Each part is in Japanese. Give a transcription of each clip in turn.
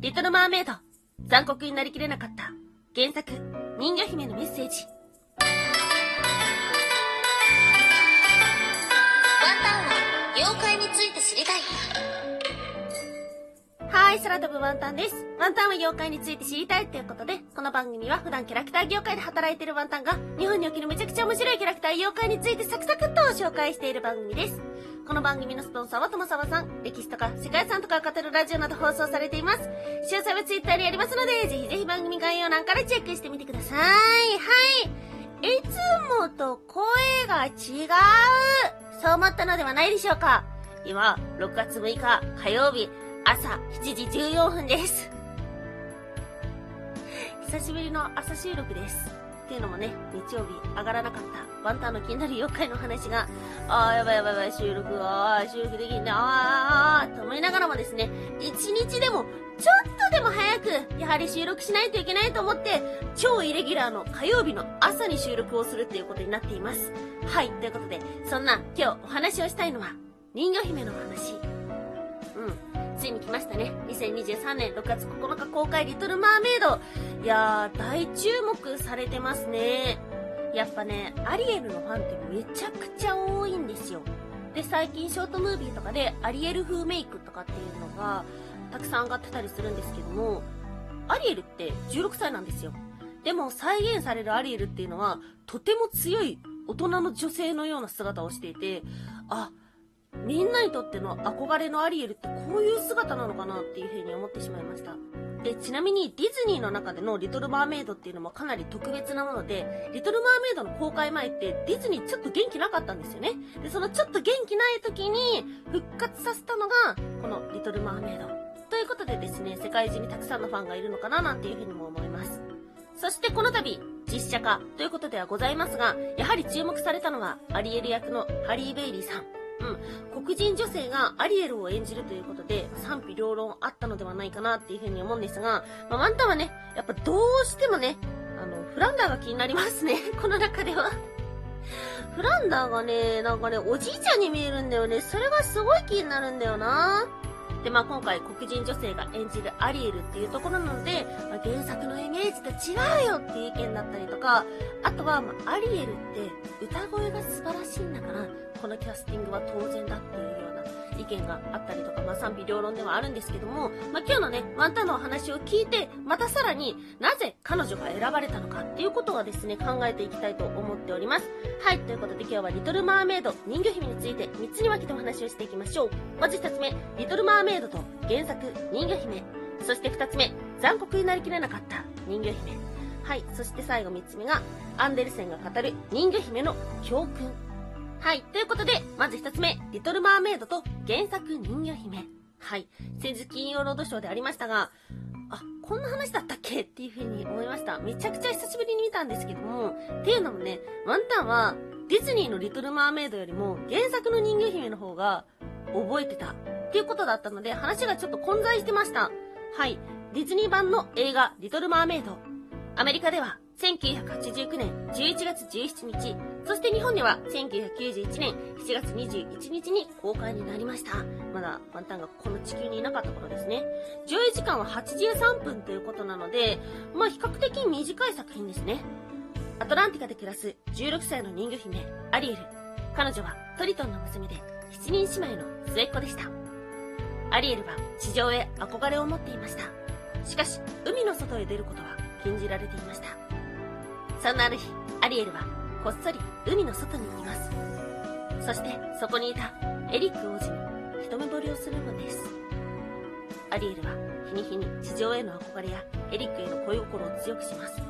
リトルマーメイド。残酷になりきれなかった。原作、人魚姫のメッセージ。ワンタンは妖怪について知りたい。はい、空飛ぶワンタンです。ワンタンは妖怪について知りたいということで、この番組は普段キャラクター業界で働いているワンタンが、日本におけるめちゃくちゃ面白いキャラクター妖怪についてサクサクっと紹介している番組です。この番組のスポンサーは友沢さん。歴史とか世界遺産とかを語るラジオなど放送されています。詳細はツイッターにありますので、ぜひぜひ番組概要欄からチェックしてみてください。はい。いつもと声が違う。そう思ったのではないでしょうか。今、6月6日火曜日、朝7時14分です。久しぶりの朝収録です。っていうのもね、日曜日上がらなかったワンタンの気になる妖怪の話が、あーやばいやばいやばい、収録あー収録できんね、あーあーと思いながらもですね、一日でも、ちょっとでも早く、やはり収録しないといけないと思って、超イレギュラーの火曜日の朝に収録をするっていうことになっています。はい、ということで、そんな今日お話をしたいのは、人魚姫の話。ついに来ましたね。2023年6月9日公開リトルマーメイド。いやー、大注目されてますね。やっぱね、アリエルのファンってめちゃくちゃ多いんですよ。で、最近ショートムービーとかでアリエル風メイクとかっていうのがたくさん上がってたりするんですけども、アリエルって16歳なんですよ。でも再現されるアリエルっていうのはとても強い大人の女性のような姿をしていて、あ、みんなにとっての憧れのアリエルってこういう姿なのかなっていうふうに思ってしまいました。で、ちなみにディズニーの中でのリトルマーメイドっていうのもかなり特別なもので、リトルマーメイドの公開前ってディズニーちょっと元気なかったんですよね。で、そのちょっと元気ない時に復活させたのが、このリトルマーメイド。ということでですね、世界中にたくさんのファンがいるのかななんていうふうにも思います。そしてこの度、実写化ということではございますが、やはり注目されたのは、アリエル役のハリー・ベイリーさん。うん、黒人女性がアリエルを演じるということで、賛否両論あったのではないかなっていうふうに思うんですが、まあ、ワンタンはね、やっぱどうしてもね、あの、フランダーが気になりますね、この中では。フランダーがね、なんかね、おじいちゃんに見えるんだよね。それがすごい気になるんだよな。で、まあ今回黒人女性が演じるアリエルっていうところなので、まあ、原作のイメージと違うよっていう意見だったりとか、あとは、まあ、アリエルって歌声が素晴らしいんだから、このキャスティングは当然だっていうような意見があったりとか、まあ賛否両論ではあるんですけども、まあ今日のね、ワンタンのお話を聞いて、またさらになぜ彼女が選ばれたのかっていうことをですね、考えていきたいと思っております。はい、ということで今日はリトルマーメイド、人魚姫について3つに分けてお話をしていきましょう。まず1つ目、リトルマーメイドと原作、人魚姫。そして2つ目、残酷になりきれなかった人魚姫。はい、そして最後3つ目が、アンデルセンが語る人魚姫の教訓はい。ということで、まず一つ目、リトル・マーメイドと原作人魚姫。はい。先日金曜ロードショーでありましたが、あ、こんな話だったっけ？っていう風に思いました。めちゃくちゃ久しぶりに見たんですけども、っていうのもね、ワンタンは、ディズニーのリトル・マーメイドよりも原作の人魚姫の方が覚えてたっていうことだったので、話がちょっと混在してました。はい。ディズニー版の映画、リトル・マーメイド。アメリカでは1989年11月17日、そして日本では1991年7月21日に公開になりました。まだワンタンがこの地球にいなかった頃ですね。上映時間は83分ということなので、まあ比較的短い作品ですね。アトランティカで暮らす16歳の人魚姫、アリエル。彼女はトリトンの娘で7人姉妹の末っ子でした。アリエルは地上へ憧れを持っていました。しかし、海の外へ出ることは禁じられていました。そんなある日、アリエルはこっそり海の外に行きます。そしてそこにいたエリック王子に一目惚れをするのです。アリエルは日に日に地上への憧れやエリックへの恋心を強くします。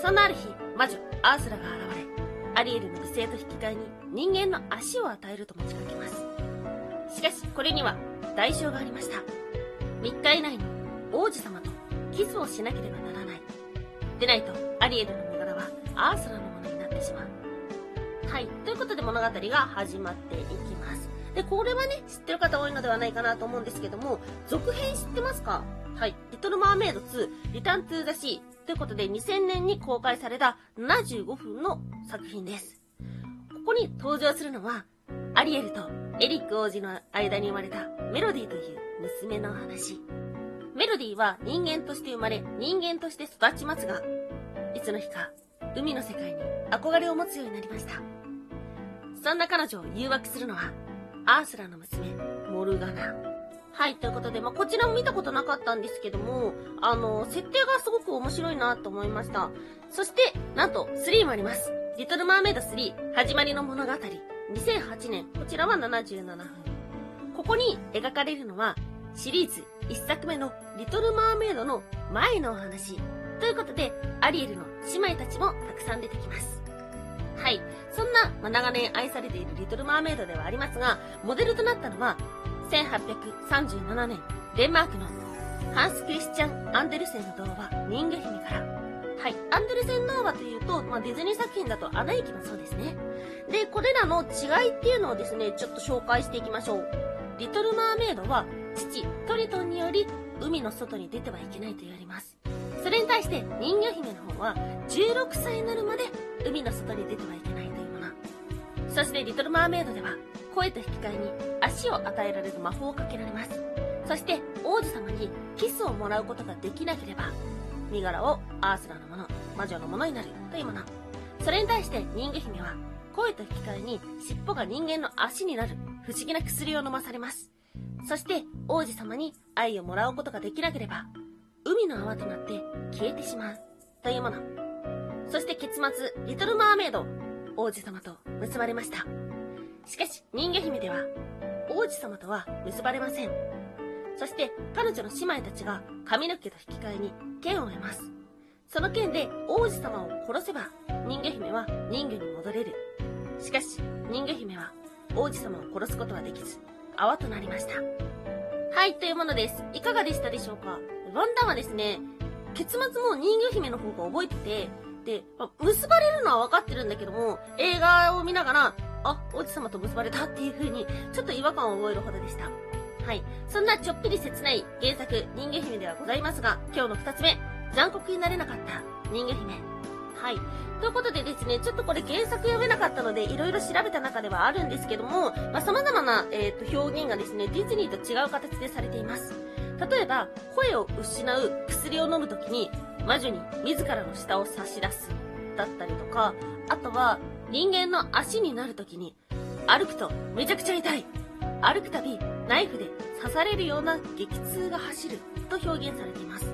そんなある日、魔女アースラが現れ、アリエルの犠牲と引き換えに人間の足を与えると持ちかけます。しかし、これには代償がありました。3日以内に王子様とキスをしなければなら。ない。でないと、アリエルのアースラのものになってしまう。はい。ということで物語が始まっていきます。で、これはね、知ってる方多いのではないかなと思うんですけども、続編知ってますか？はい。リトル・マーメイド2、リターン・トゥ・ザ・シー。ということで、2000年に公開された75分の作品です。ここに登場するのは、アリエルとエリック王子の間に生まれたメロディーという娘の話。メロロディは人間として生まれ、人間として育ちますが、いつの日か、海の世界に憧れを持つようになりました。そんな彼女を誘惑するのは、アースラの娘、モルガナ。はい、ということで、まあ、こちらも見たことなかったんですけども、あの、設定がすごく面白いなと思いました。そして、なんと、3もあります。リトルマーメイド3、始まりの物語。2008年、こちらは77分。ここに描かれるのは、シリーズ1作目のリトルマーメイドの前のお話。ということで、アリエルの姉妹たちもたくさん出てきます。はい。そんな、まあ、長年愛されているリトルマーメイドではありますが、モデルとなったのは、1837年、デンマークのハンス・クリスチャン・アンデルセンの童話、人魚姫から。はい。アンデルセン童話というと、まあ、ディズニー作品だとアナ雪もそうですね。で、これらの違いっていうのをですね、ちょっと紹介していきましょう。リトルマーメイドは、父、トリトンにより、海の外に出てはいけないと言われます。それに対して人魚姫の方は16歳になるまで海の外に出てはいけないというもの。そしてリトルマーメイドでは声と引き換えに足を与えられる魔法をかけられます。そして王子様にキスをもらうことができなければ身柄をアースラのもの、魔女のものになるというもの。それに対して人魚姫は声と引き換えに尻尾が人間の足になる不思議な薬を飲まされます。そして王子様に愛をもらうことができなければ海の泡となって消えてしまうというもの。そして結末、リトルマーメイド、王子様と結ばれました。しかし、人魚姫では、王子様とは結ばれません。そして、彼女の姉妹たちが髪の毛と引き換えに剣を得ます。その剣で王子様を殺せば、人魚姫は人魚に戻れる。しかし、人魚姫は王子様を殺すことはできず、泡となりました。はい、というものです。いかがでしたでしょうか？ワンダンはですね、結末も人魚姫の方が覚えてて、で、ま結ばれるのは分かってるんだけども、映画を見ながら、あ、王子様と結ばれたっていう風に、ちょっと違和感を覚えるほどでした。はい。そんなちょっぴり切ない原作、人魚姫ではございますが、今日の二つ目、残酷になれなかった人魚姫。はい。ということでですね、ちょっとこれ原作読めなかったので、いろいろ調べた中ではあるんですけども、まあ、様々な、えー、と表現がですね、ディズニーと違う形でされています。例えば、声を失う薬を飲むときに、魔女に自らの舌を差し出す。だったりとか、あとは、人間の足になるときに、歩くとめちゃくちゃ痛い。歩くたび、ナイフで刺されるような激痛が走ると表現されています。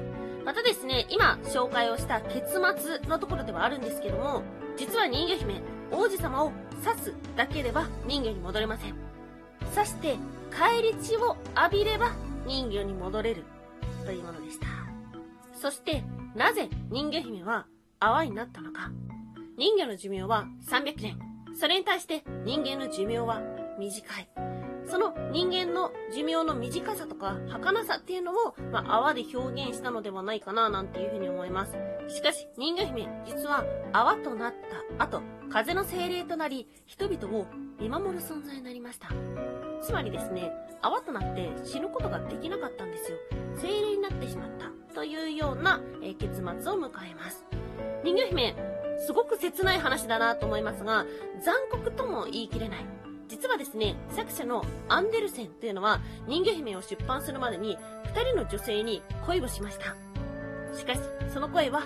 またですね、今紹介をした結末のところではあるんですけども、実は人魚姫、王子様を刺すだけでは人魚に戻れません。刺して返り血を浴びれば人魚に戻れるというものでした。そして、なぜ人魚姫は泡になったのか。人魚の寿命は300年。それに対して人間の寿命は短い。その人間の寿命の短さとか儚さっていうのを、まあ、泡で表現したのではないかななんていうふうに思います。しかし、人魚姫、実は泡となった後、風の精霊となり、人々を見守る存在になりました。つまりですね、泡となって死ぬことができなかったんですよ。精霊になってしまったというような、え、結末を迎えます。人魚姫、すごく切ない話だなと思いますが、残酷とも言い切れない。実はですね、作者のアンデルセンというのは人魚姫を出版するまでに2人の女性に恋をしました。しかし、その恋は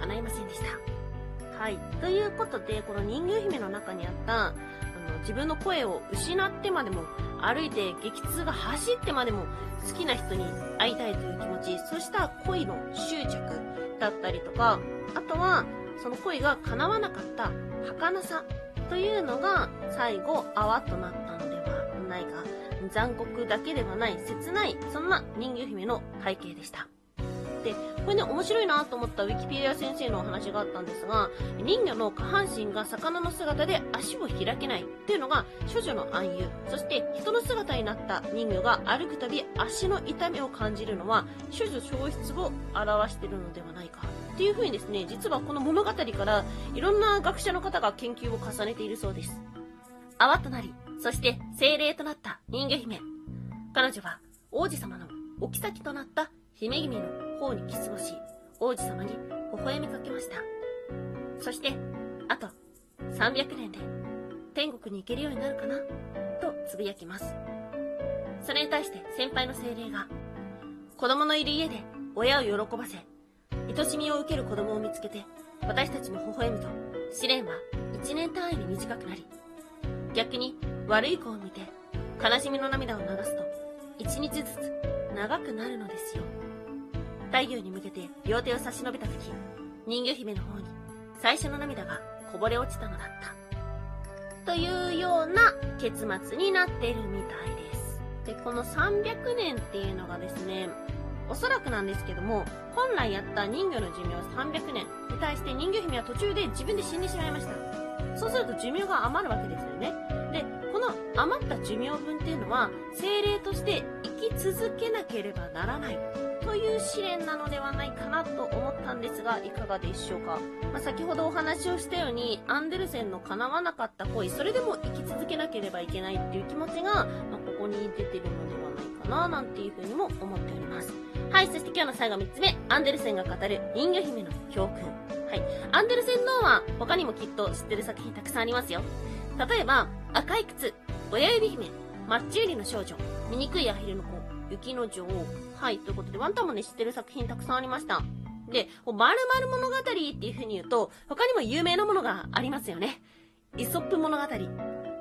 叶いませんでした。はい。ということで、この人魚姫の中にあった、あの、自分の声を失ってまでも歩いて激痛が走ってまでも好きな人に会いたいという気持ち、そうした恋の執着だったりとか、あとは、その恋が叶わなかった儚さというのが最後泡となったのではないか。残酷だけではない切ない、そんな人魚姫の背景でした。で、これね、面白いなと思ったウィキペディア先生のお話があったんですが、人魚の下半身が魚の姿で足を開けないっていうのが処女の暗喩。そして人の姿になった人魚が歩くたび足の痛みを感じるのは処女消失を表しているのではないか。っていう風にですね、実はこの物語からいろんな学者の方が研究を重ねているそうです。泡となり、そして精霊となった人魚姫。彼女は王子様のお妃となった姫君の方にキスをし、王子様に微笑みかけました。そして、あと300年で天国に行けるようになるかな？とつぶやきます。それに対して先輩の精霊が、子供のいる家で親を喜ばせ、愛しみを受ける子供を見つけて、私たちも微笑むと、試練は1年単位に短くなり、逆に悪い子を見て、悲しみの涙を流すと、1日ずつ長くなるのですよ。太陽に向けて両手を差し伸べた時、人魚姫の方に最初の涙がこぼれ落ちたのだった。というような結末になっているみたいです。で、この300年っていうのがですね、おそらくなんですけども、本来やった人魚の寿命は300年に対して人魚姫は途中で自分で死んでしまいました。そうすると寿命が余るわけですよね。で、この余った寿命分っていうのは、精霊として生き続けなければならないという試練なのではないかなと思ったんですが、いかがでしょうか？まあ、先ほどお話をしたように、アンデルセンの叶わなかった恋、それでも生き続けなければいけないっていう気持ちが、まあ、ここに出てるのではないかな、なんていうふうにも思っております。はい、そして今日の最後3つ目、アンデルセンが語る人魚姫の教訓。はい、アンデルセンのは他にもきっと知ってる作品たくさんありますよ。例えば、赤い靴、親指姫、マッチ売りの少女、醜いアヒルの子、雪の女王。はい、ということで、ワンタンもね、知ってる作品たくさんありました。で、まる物語っていう風に言うと、他にも有名なものがありますよね。イソップ物語。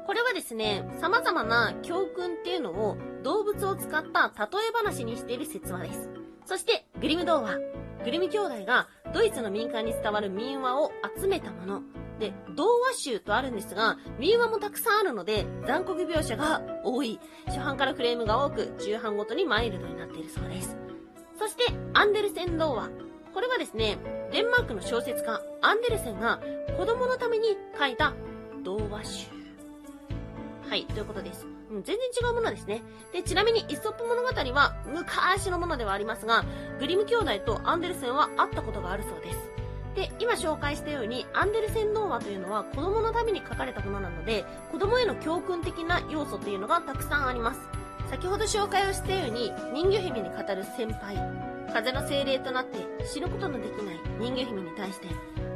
これはですね、様々な教訓っていうのを動物を使った例え話にしている説話です。そして、グリム童話。グリム兄弟がドイツの民間に伝わる民話を集めたもの。で、童話集とあるんですが、民話もたくさんあるので、残酷描写が多い。初版からフレームが多く、中版ごとにマイルドになっているそうです。そして、アンデルセン童話。これはですね、デンマークの小説家、アンデルセンが子供のために書いた童話集。はい、ということです。うん、全然違うものですね。で、ちなみに、イソップ物語は昔のものではありますが、グリム兄弟とアンデルセンは会ったことがあるそうです。で、今紹介したように、アンデルセン童話というのは子供のために書かれたものなので、子供への教訓的な要素っていうのがたくさんあります。先ほど紹介をしたように、人魚姫に語る先輩、風の精霊となって知ることのできない人魚姫に対して、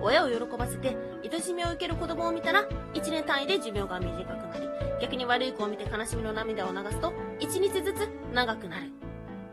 親を喜ばせて、愛しみを受ける子供を見たら、1年単位で寿命が短くなり、逆に悪い子を見て悲しみの涙を流すと、1日ずつ長くなる。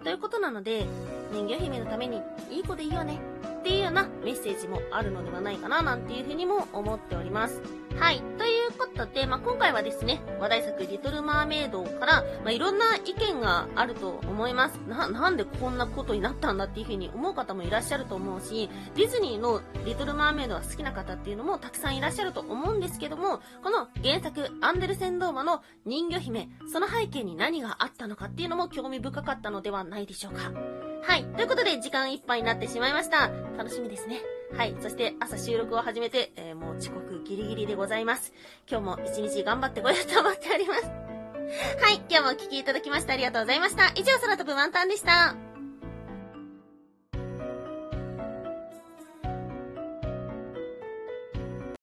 ということなので、人魚姫のために、いい子でいいよね。っていうようなメッセージもあるのではないかな、なんていうふうにも思っております。はい。ということで、まあ、今回はですね、話題作リトルマーメイドから、まあ、いろんな意見があると思います。な、なんでこんなことになったんだっていうふうに思う方もいらっしゃると思うし、ディズニーのリトルマーメイドが好きな方っていうのもたくさんいらっしゃると思うんですけども、この原作、アンデルセンドーマの人魚姫、その背景に何があったのかっていうのも興味深かったのではないでしょうか。はい。ということで、時間いっぱいになってしまいました。楽しみですね。はい。そして朝収録を始めて、えー、もう遅刻ギリギリでございます。今日も一日頑張ってこようと思っております。はい。今日もお聴きいただきましてありがとうございました。以上、空飛ぶワンタンでした。